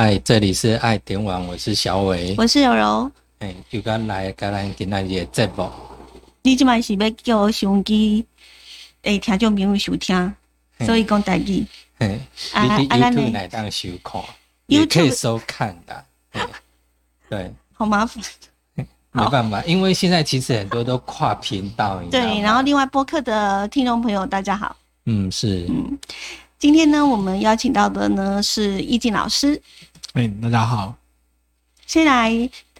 嗨，这里是爱点网，我是小伟。我是柔柔。哎，又刚来跟咱今仔日的节目。你即摆是要叫收音机诶听众朋友收听，所以讲台语。嘿，你伫 YouTube 来当收看，也可以收看的。对，好麻烦。没办法，因为现在其实很多都跨频道。对，然后另外播客的听众朋友，大家好。嗯，是。嗯，今天呢，我们邀请到的呢是易静老师。哎，大家好。先来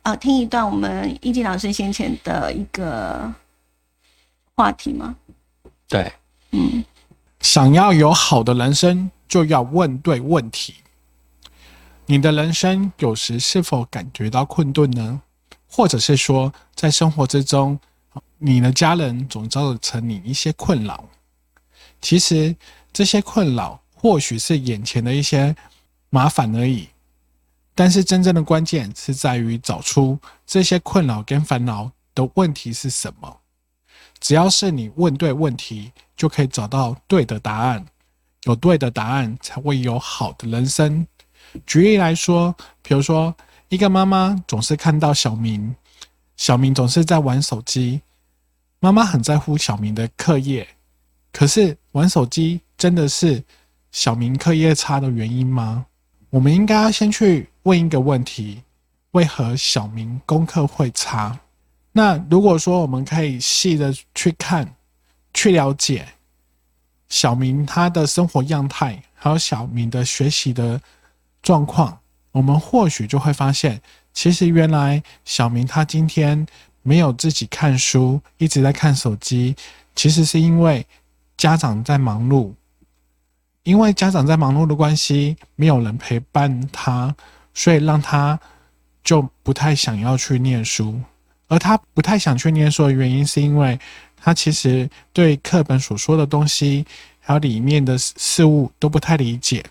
呃听一段我们易静老师先前的一个话题吗？对，嗯，想要有好的人生，就要问对问题。你的人生有时是否感觉到困顿呢？或者是说，在生活之中，你的家人总造成你一些困扰。其实这些困扰或许是眼前的一些麻烦而已，但是真正的关键是在于找出这些困扰跟烦恼的问题是什么。只要是你问对问题，就可以找到对的答案。有对的答案，才会有好的人生。举例来说，比如说。一个妈妈总是看到小明，小明总是在玩手机，妈妈很在乎小明的课业，可是玩手机真的是小明课业差的原因吗？我们应该要先去问一个问题：为何小明功课会差？那如果说我们可以细的去看、去了解小明他的生活样态，还有小明的学习的状况。我们或许就会发现，其实原来小明他今天没有自己看书，一直在看手机，其实是因为家长在忙碌，因为家长在忙碌的关系，没有人陪伴他，所以让他就不太想要去念书。而他不太想去念书的原因，是因为他其实对课本所说的东西，还有里面的事物都不太理解。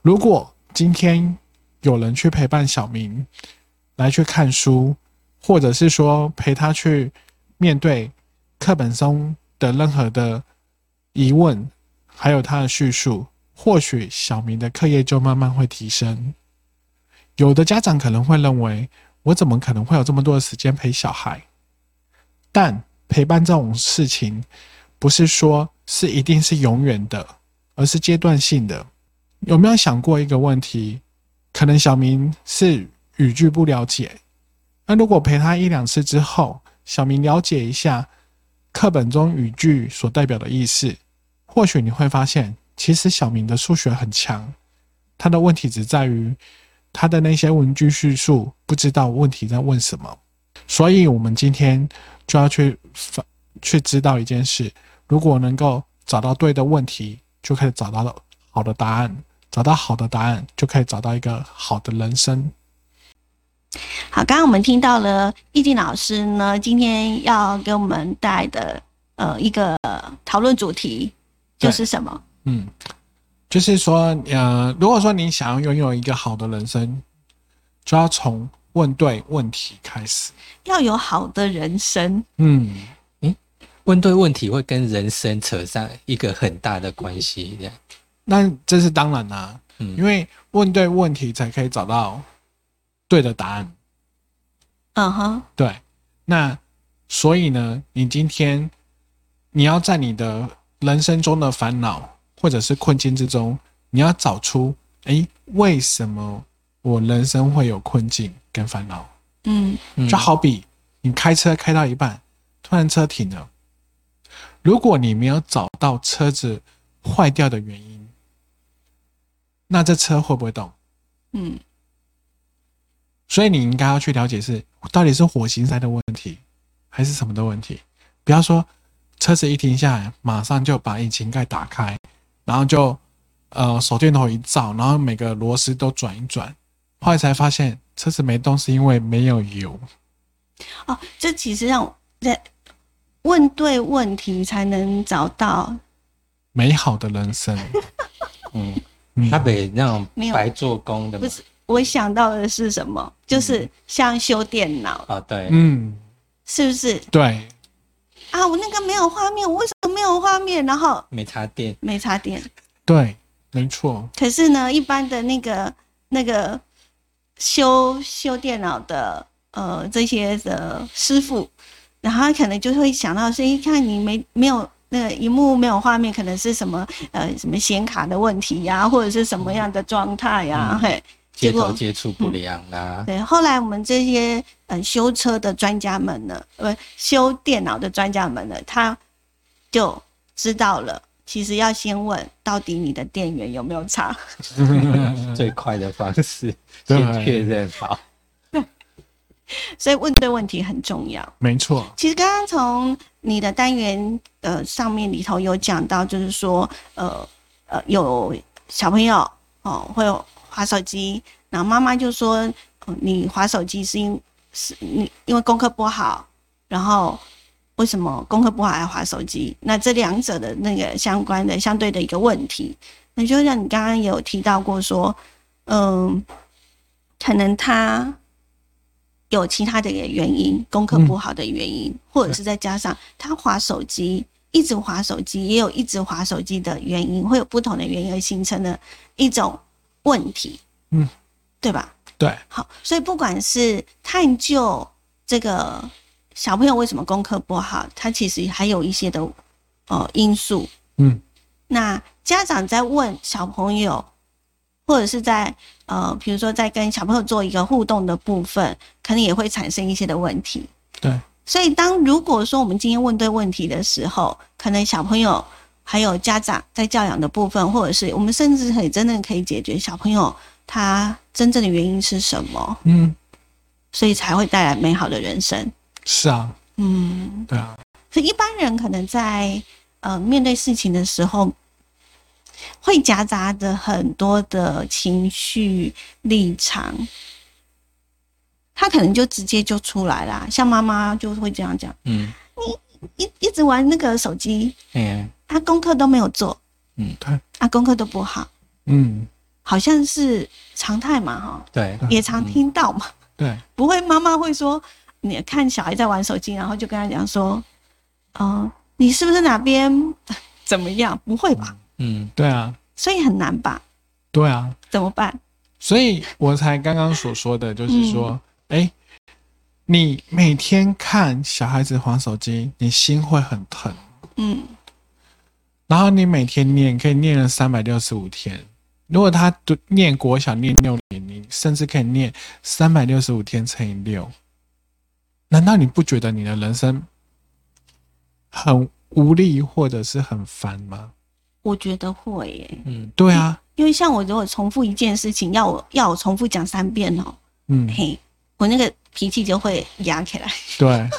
如果今天，有人去陪伴小明来去看书，或者是说陪他去面对课本中的任何的疑问，还有他的叙述，或许小明的课业就慢慢会提升。有的家长可能会认为，我怎么可能会有这么多的时间陪小孩？但陪伴这种事情，不是说是一定是永远的，而是阶段性的。有没有想过一个问题？可能小明是语句不了解，那如果陪他一两次之后，小明了解一下课本中语句所代表的意思，或许你会发现，其实小明的数学很强，他的问题只在于他的那些文句叙述不知道问题在问什么。所以，我们今天就要去发去知道一件事：如果能够找到对的问题，就可以找到好的答案。找到好的答案，就可以找到一个好的人生。好，刚刚我们听到了易静老师呢，今天要给我们带来的呃一个讨论主题就是什么？嗯，就是说，呃，如果说你想要拥有一个好的人生，就要从问对问题开始。要有好的人生。嗯，诶，问对问题会跟人生扯上一个很大的关系，这样。那这是当然啦，嗯，因为问对问题才可以找到对的答案。嗯哼，对。那所以呢，你今天你要在你的人生中的烦恼或者是困境之中，你要找出，哎，为什么我人生会有困境跟烦恼？嗯，就好比你开车开到一半，突然车停了，如果你没有找到车子坏掉的原因。那这车会不会动？嗯，所以你应该要去了解是到底是火星塞的问题，还是什么的问题。不要说车子一停下来，马上就把引擎盖打开，然后就呃手电筒一照，然后每个螺丝都转一转，后来才发现车子没动是因为没有油。哦，这其实让在问对问题才能找到美好的人生。嗯。他北那种白做工的，不是我想到的是什么？就是像修电脑啊，对，嗯，是不是？对，啊，我那个没有画面，我为什么没有画面？然后没插电，没插电，对，没错。可是呢，一般的那个那个修修电脑的呃这些的师傅，然后他可能就会想到说，一看你没没有那个荧幕没有画面，可能是什么呃什么显卡的问题呀，或者是什么样的状态呀，嘿。接头接触不良啦。对，后来我们这些呃修车的专家们呢，呃修电脑的专家们呢，他就知道了，其实要先问到底你的电源有没有插，最快的方式 先确认好。所以问对问题很重要。没错。其实刚刚从你的单元呃上面里头有讲到，就是说呃呃有小朋友哦会有。划手机，然后妈妈就说：“你划手机是因是你因为功课不好，然后为什么功课不好还划手机？那这两者的那个相关的相对的一个问题，那就像你刚刚有提到过说，嗯，可能他有其他的原因，功课不好的原因，或者是再加上他划手机一直划手机，也有一直划手机的原因，会有不同的原因而形成的一种。”问题，嗯，对吧？对，好，所以不管是探究这个小朋友为什么功课不好，他其实还有一些的呃因素，嗯，那家长在问小朋友，或者是在呃，比如说在跟小朋友做一个互动的部分，可能也会产生一些的问题，对，所以当如果说我们今天问对问题的时候，可能小朋友。还有家长在教养的部分，或者是我们甚至可以真的可以解决小朋友他真正的原因是什么？嗯，所以才会带来美好的人生。是啊，嗯，对啊。所以一般人可能在呃面对事情的时候，会夹杂着很多的情绪立场，他可能就直接就出来啦。像妈妈就会这样讲，嗯，你一一直玩那个手机，嗯。他功课都没有做，嗯，对，他功课都不好，嗯，好像是常态嘛，哈，对，也常听到嘛，对，不会，妈妈会说，你看小孩在玩手机，然后就跟他讲说，嗯，你是不是哪边 怎么样？不会吧？嗯，对啊，所以很难吧？对啊，怎么办？所以我才刚刚所说的就是说，哎，你每天看小孩子玩手机，你心会很疼，嗯。然后你每天念，可以念了三百六十五天。如果他读念国小念六年，你甚至可以念三百六十五天乘以六。难道你不觉得你的人生很无力或者是很烦吗？我觉得会耶。嗯，对啊。因为像我如果重复一件事情，要我要我重复讲三遍哦，嗯，嘿，我那个脾气就会压起来。对。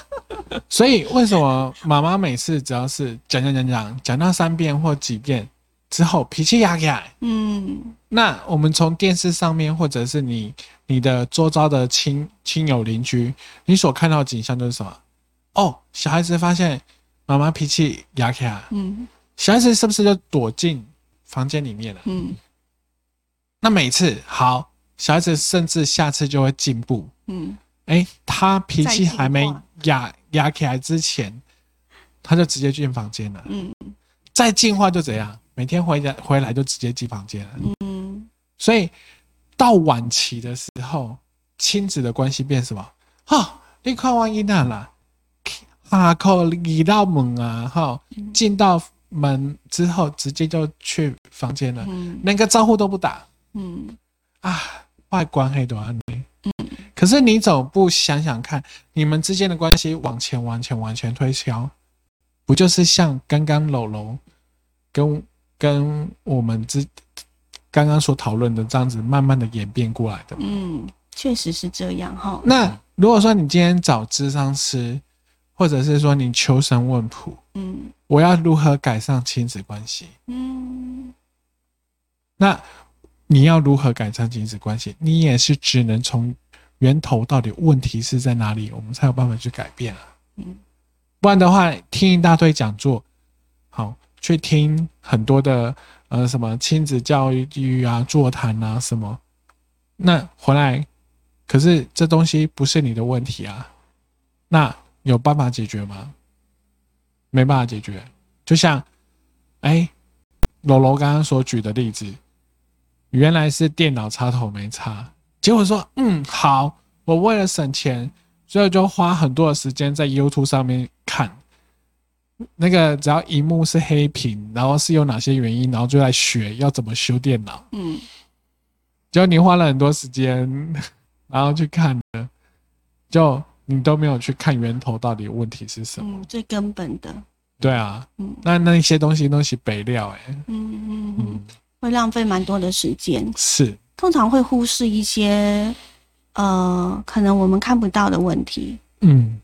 所以为什么妈妈每次只要是讲讲讲讲讲到三遍或几遍之后，脾气压起来？嗯，那我们从电视上面，或者是你你的周遭的亲亲友邻居，你所看到的景象都是什么？哦，小孩子发现妈妈脾气压起来，嗯，小孩子是不是就躲进房间里面了？嗯，那每次好，小孩子甚至下次就会进步，嗯。哎，他脾气还没压压起来之前，他就直接进房间了。嗯，再进化就怎样？每天回家回来就直接进房间了。嗯，所以到晚期的时候，亲子的关系变什么？哈，你看完一难了，哈口一道门啊，哈，进到门之后直接就去房间了，连个招呼都不打。嗯，啊，外观黑多安内。可是你总不想想看，你们之间的关系往前、往前、往前推销，不就是像刚刚楼楼跟跟我们之刚刚所讨论的这样子，慢慢的演变过来的？嗯，确实是这样哈。那如果说你今天找智商师，或者是说你求神问卜，嗯，我要如何改善亲子关系？嗯，那你要如何改善亲子关系？你也是只能从。源头到底问题是在哪里？我们才有办法去改变啊。嗯，不然的话，听一大堆讲座，好，去听很多的呃什么亲子教育啊、座谈啊什么，那回来，可是这东西不是你的问题啊，那有办法解决吗？没办法解决。就像，哎，楼楼刚刚所举的例子，原来是电脑插头没插。结果说，嗯，好，我为了省钱，所以就花很多的时间在 YouTube 上面看。那个只要荧幕是黑屏，然后是有哪些原因，然后就来学要怎么修电脑。嗯，结果你花了很多时间，然后去看的，就你都没有去看源头到底问题是什么。嗯，最根本的。对啊，嗯。那那些东西东西北料、欸，哎，嗯嗯嗯，嗯，会浪费蛮多的时间，是，通常会忽视一些呃可能我们看不到的问题，嗯，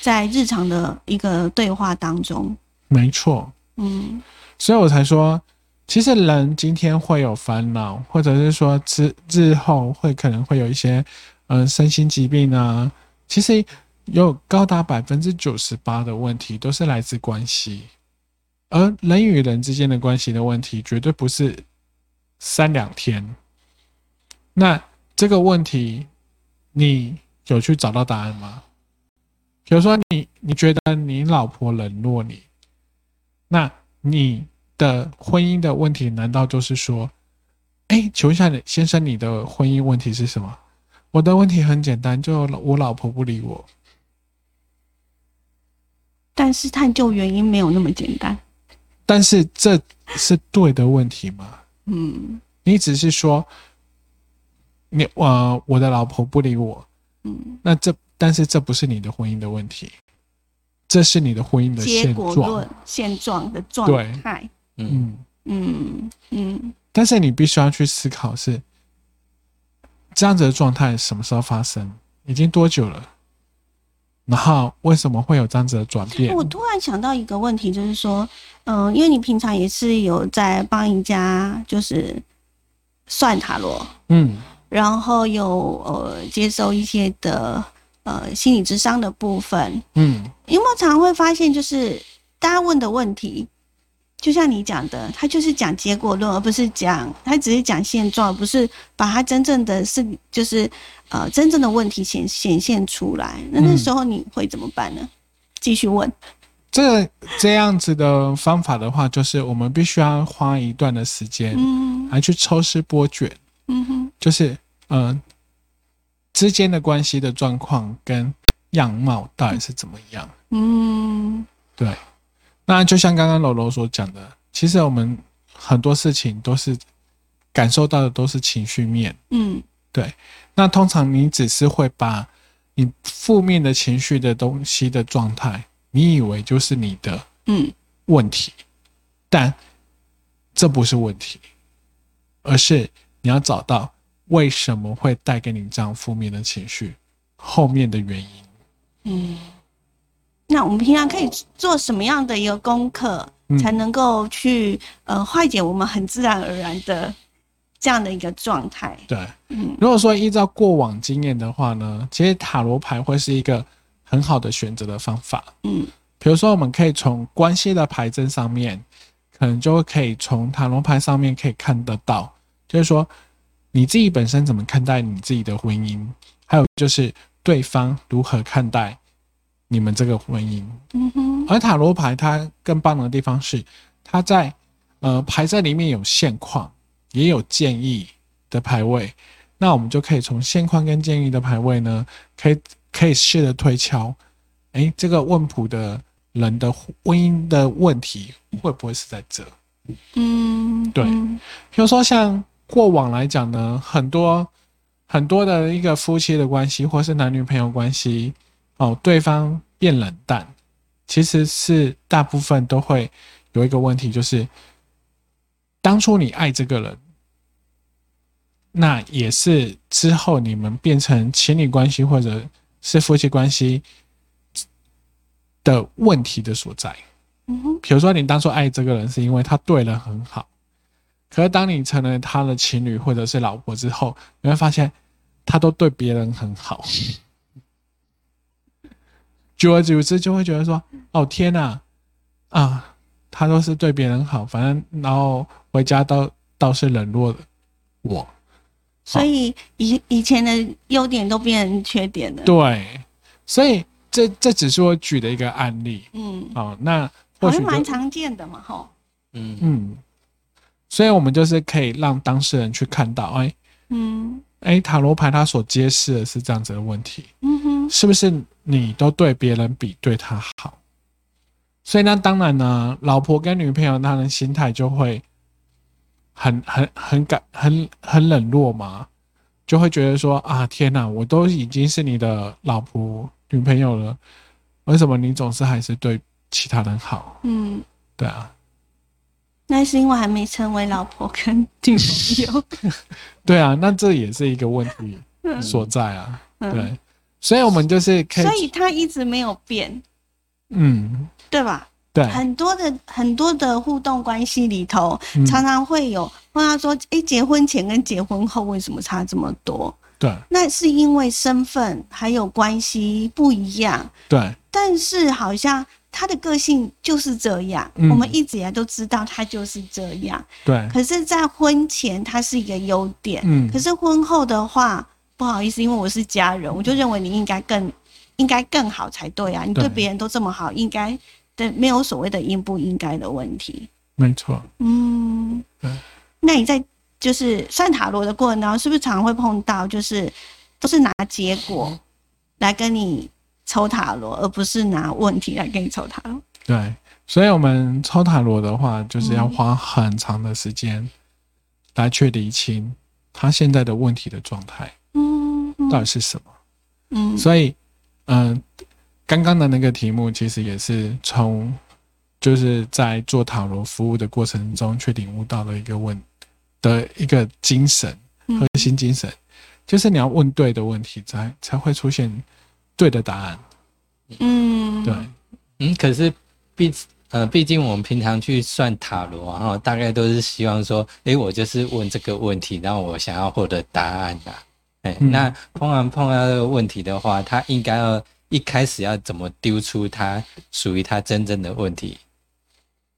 在日常的一个对话当中。没错。嗯所以我才说，其实人今天会有烦恼，或者是说之日后会可能会有一些呃身心疾病啊，其实有高达百分之九十八的问题都是来自关系，而人与人之间的关系的问题绝对不是三两天。那这个问题，你有去找到答案吗？比如说你，你觉得你老婆冷落你，那你的婚姻的问题难道就是说，哎，求一下你先生，你的婚姻问题是什么？我的问题很简单，就我老婆不理我。但是探究原因没有那么简单。但是这是对的问题吗？嗯你只是说，你呃，我的老婆不理我，嗯，那这但是这不是你的婚姻的问题，这是你的婚姻的结现状果论。现状的状态。嗯，嗯，嗯嗯但是你必须要去思考是这样子的状态什么时候发生，已经多久了，然后为什么会有这样子的转变我？突然想到一个问题，就是说，嗯、因为你平常也是有在帮人家就是算塔罗，嗯然后有呃接受一些的呃心理智商的部分，嗯有没有常会发现，就是大家问的问题，就像你讲的，他就是讲结果论，而不是讲他只是讲现状，而不是把他真正的是就是呃真正的问题显显现出来。那那嗯时候你会怎么办呢？继续问。这这样子的方法的话，就是我们必须要花一段的时间嗯来去抽丝剥茧，嗯哼就是嗯、呃之间的关系的状况跟样貌到底是怎么样。嗯。对，那就像刚刚楼楼所讲的，其实我们很多事情都是感受到的都是情绪面。嗯。对。那通常你只是会把你负面的情绪的东西的状态，你以为就是你的嗯。问题，但这不是问题，而是你要找到为什么会带给你这样负面的情绪后面的原因。嗯。那我们平常可以做什么样的一个功课，嗯才能够去呃化解我们很自然而然的这样的一个状态？对，嗯如果说依照过往经验的话呢，其实塔罗牌会是一个很好的选择的方法。嗯比如说，我们可以从关系的牌阵上面，可能就可以从塔罗牌上面可以看得到，就是说你自己本身怎么看待你自己的婚姻，还有就是对方如何看待你们这个婚姻。嗯哼而塔罗牌它更棒的地方是，它在呃牌在里面有现况，也有建议的牌位。那我们就可以从现况跟建议的牌位呢，可以可以试着推敲，诶，这个问卜的人的婚姻的问题会不会是在这？嗯，对嗯比如说像过往来讲呢，很多很多的一个夫妻的关系，或是男女朋友关系，哦，对方变冷淡，其实是大部分都会有一个问题，就是当初你爱这个人，那也是之后你们变成情侣关系或者是夫妻关系的问题的所在。嗯哼比如说，你当初爱这个人是因为他对人很好，可是当你成了他的情侣或者是老婆之后，你会发现他都对别人很好，久而久之就会觉得说：“哦天呐，啊，他都是对别人好，反正然后回家倒倒是冷落了我。所以以以前的优点都变成缺点”了。对，所以这这只是我举的一个案例嗯，哦。那或好许就像蛮常见的嘛，吼。嗯嗯，所以我们就是可以让当事人去看到，哎，嗯哎，塔罗牌它所揭示的是这样子的问题，嗯哼，是不是你都对别人比对他好？所以那当然呢，老婆跟女朋友她的心态就会很很很感很很冷落嘛，就会觉得说啊，天哪，我都已经是你的老婆女朋友了，为什么你总是还是对其他人好？嗯，对啊，那是因为还没成为老婆跟女朋友。对啊，那这也是一个问题所在啊。对，所以我们就是可以，所以他一直没有变，嗯，对吧？对，很多的很多的互动关系里头，嗯。常常会有问他说：“诶，结婚前跟结婚后为什么差这么多？对，？”那是因为身份还有关系不一样，对，但是好像他的个性就是这样，嗯。我们一直以来都知道他就是这样。对，可是，在婚前他是一个优点，嗯。可是婚后的话，不好意思，因为我是家人，我就认为你应该更应该更好才对啊！你对对别人都这么好，应该的没有所谓的应不应该的问题。没错，嗯。对，那你在就是算塔罗的过程当中，是不是常常会碰到，就是都是拿结果来跟你抽塔罗，而不是拿问题来跟你抽塔罗？对，所以我们抽塔罗的话，就是要嗯花很长的时间来去理清他现在的问题的状态嗯到底是什么。嗯所以，嗯、刚刚的那个题目其实也是从就是在做塔罗服务的过程中去领悟到了一个问的一个精神，嗯核心精神，就是你要问对的问题，才才会出现对的答案。嗯对，嗯，可是毕呃，毕竟我们平常去算塔罗啊，哈，大概都是希望说，诶，我就是问这个问题，然后我想要获得答案呐、哎、嗯那碰完碰到这个问题的话，他应该要一开始要怎么丢出他属于他真正的问题？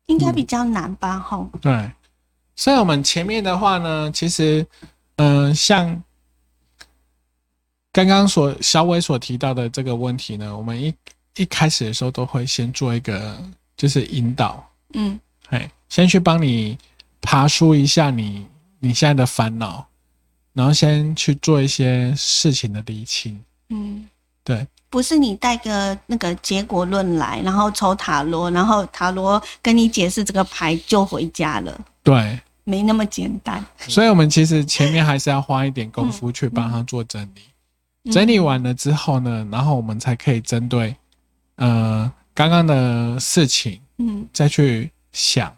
应该比较难吧？吼，对，所以我们前面的话呢，其实，嗯、像刚刚所小伟所提到的这个问题呢，我们一一开始的时候都会先做一个就是引导，嗯。哎，先去帮你爬梳一下你你现在的烦恼，然后先去做一些事情的理清，嗯。对，不是你带个那个结果论来，然后抽塔罗，然后塔罗跟你解释这个牌就回家了，对，没那么简单。所以我们其实前面还是要花一点功夫去帮他做整理。嗯整理完了之后呢，然后我们才可以针对呃刚刚的事情嗯。再去想，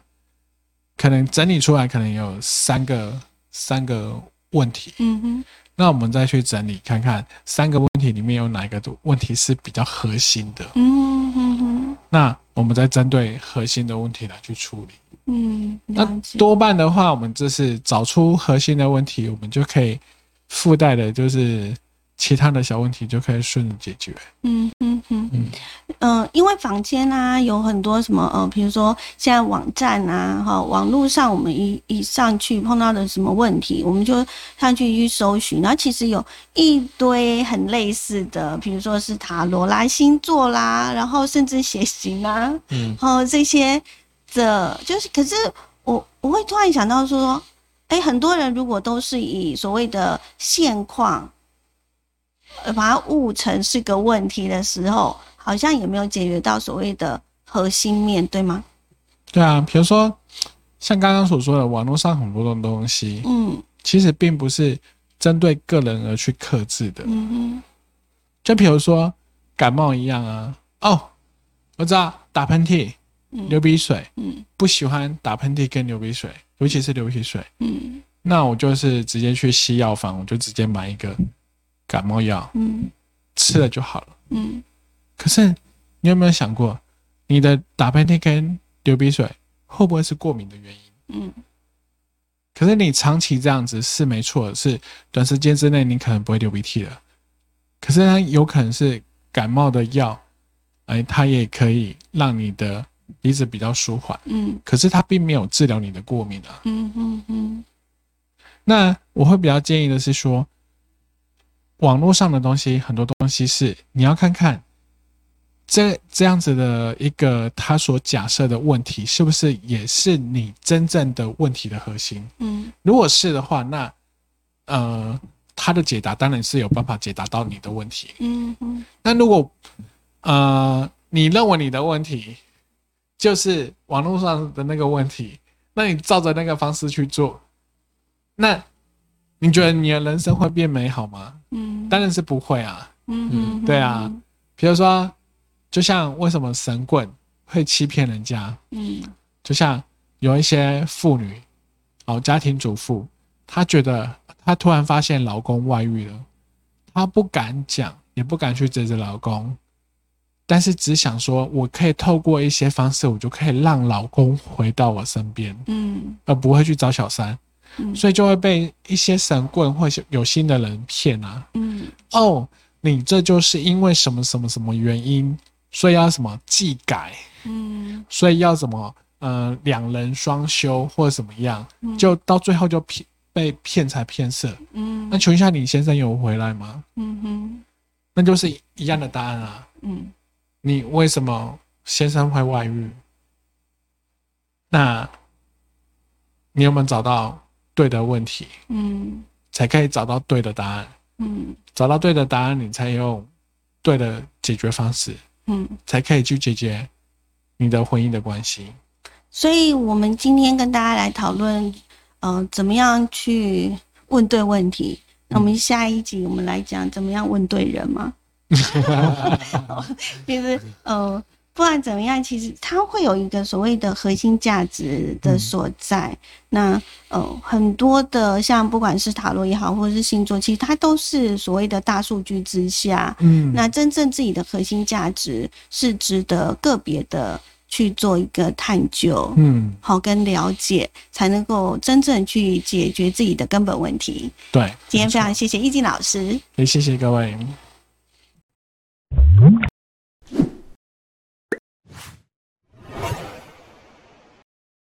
可能整理出来可能有三个三个问题，嗯哼。那我们再去整理看看三个问题里面有哪一个问题是比较核心的，嗯哼哼那我们再针对核心的问题来去处理。嗯，那。多半的话，我们就是找出核心的问题，我们就可以附带的就是其他的小问题就可以顺利解决。嗯嗯嗯嗯嗯，因为房间啊有很多什么呃，比如说现在网站啊，哈，网络上我们一一上去碰到的什么问题，我们就上去去搜寻，然后其实有一堆很类似的，比如说是塔罗啦、星座啦，然后甚至血型啦，嗯然后这些的，就是可是我我会突然想到说，哎，很多人如果都是以所谓的现况。呃把它误成是个问题的时候，好像也没有解决到所谓的核心面对吗？对啊，比如说像刚刚所说的，网络上很多的东西，嗯。其实并不是针对个人而去克制的。嗯就比如说感冒一样啊，哦，我知道打喷嚏、嗯。流鼻水，嗯。不喜欢打喷嚏跟流鼻水，尤其是流鼻水，嗯。那我就是直接去西药房，我就直接买一个感冒药嗯吃了就好了。嗯可是你有没有想过，你的打喷嚏跟流鼻水会不会是过敏的原因？嗯可是你长期这样子是没错的，是短时间之内你可能不会流鼻涕了。可是它有可能是感冒的药，哎，它也可以让你的鼻子比较舒缓，嗯可是它并没有治疗你的过敏啊。嗯嗯嗯那我会比较建议的是说，网络上的东西很多东西是你要看看这这样子的一个他所假设的问题，是不是也是你真正的问题的核心？嗯如果是的话，那呃，他的解答当然是有办法解答到你的问题。嗯嗯，那如果呃你认为你的问题就是网络上的那个问题，那你照着那个方式去做，那你觉得你的人生会变美好吗？嗯，当然是不会啊。嗯嗯，对啊，比如说，就像为什么神棍会欺骗人家，嗯。就像有一些妇女，哦，家庭主妇，她觉得她突然发现老公外遇了，她不敢讲，也不敢去指责老公，但是只想说，我可以透过一些方式，我就可以让老公回到我身边，嗯。而不会去找小三，嗯所以就会被一些神棍或是有心的人骗啊。嗯哦，你这就是因为什么什么什么原因，所以要什么技改，嗯所以要什么呃两人双修或者怎么样，嗯就到最后就骗被骗财骗色。嗯那请问一下，你先生有回来吗？嗯哼那就是一样的答案啊。嗯你为什么先生会外遇？那你有没有找到对的问题，嗯才可以找到对的答案？嗯找到对的答案，你才用对的解决方式，嗯。才可以去解决你的婚姻的关系。所以，我们今天跟大家来讨论，呃，怎么样去问对问题。那我们下一集我们来讲怎么样问对人嘛。其实，呃，不管怎么样，其实它会有一个所谓的核心价值的所在。那呃，很多的像不管是塔罗也好，或者是星座，其实它都是所谓的大数据之下，嗯那真正自己的核心价值是值得个别的去做一个探究，嗯，好跟了解，才能够真正去解决自己的根本问题。对。今天非常谢谢易静老师。也谢谢各位。嗯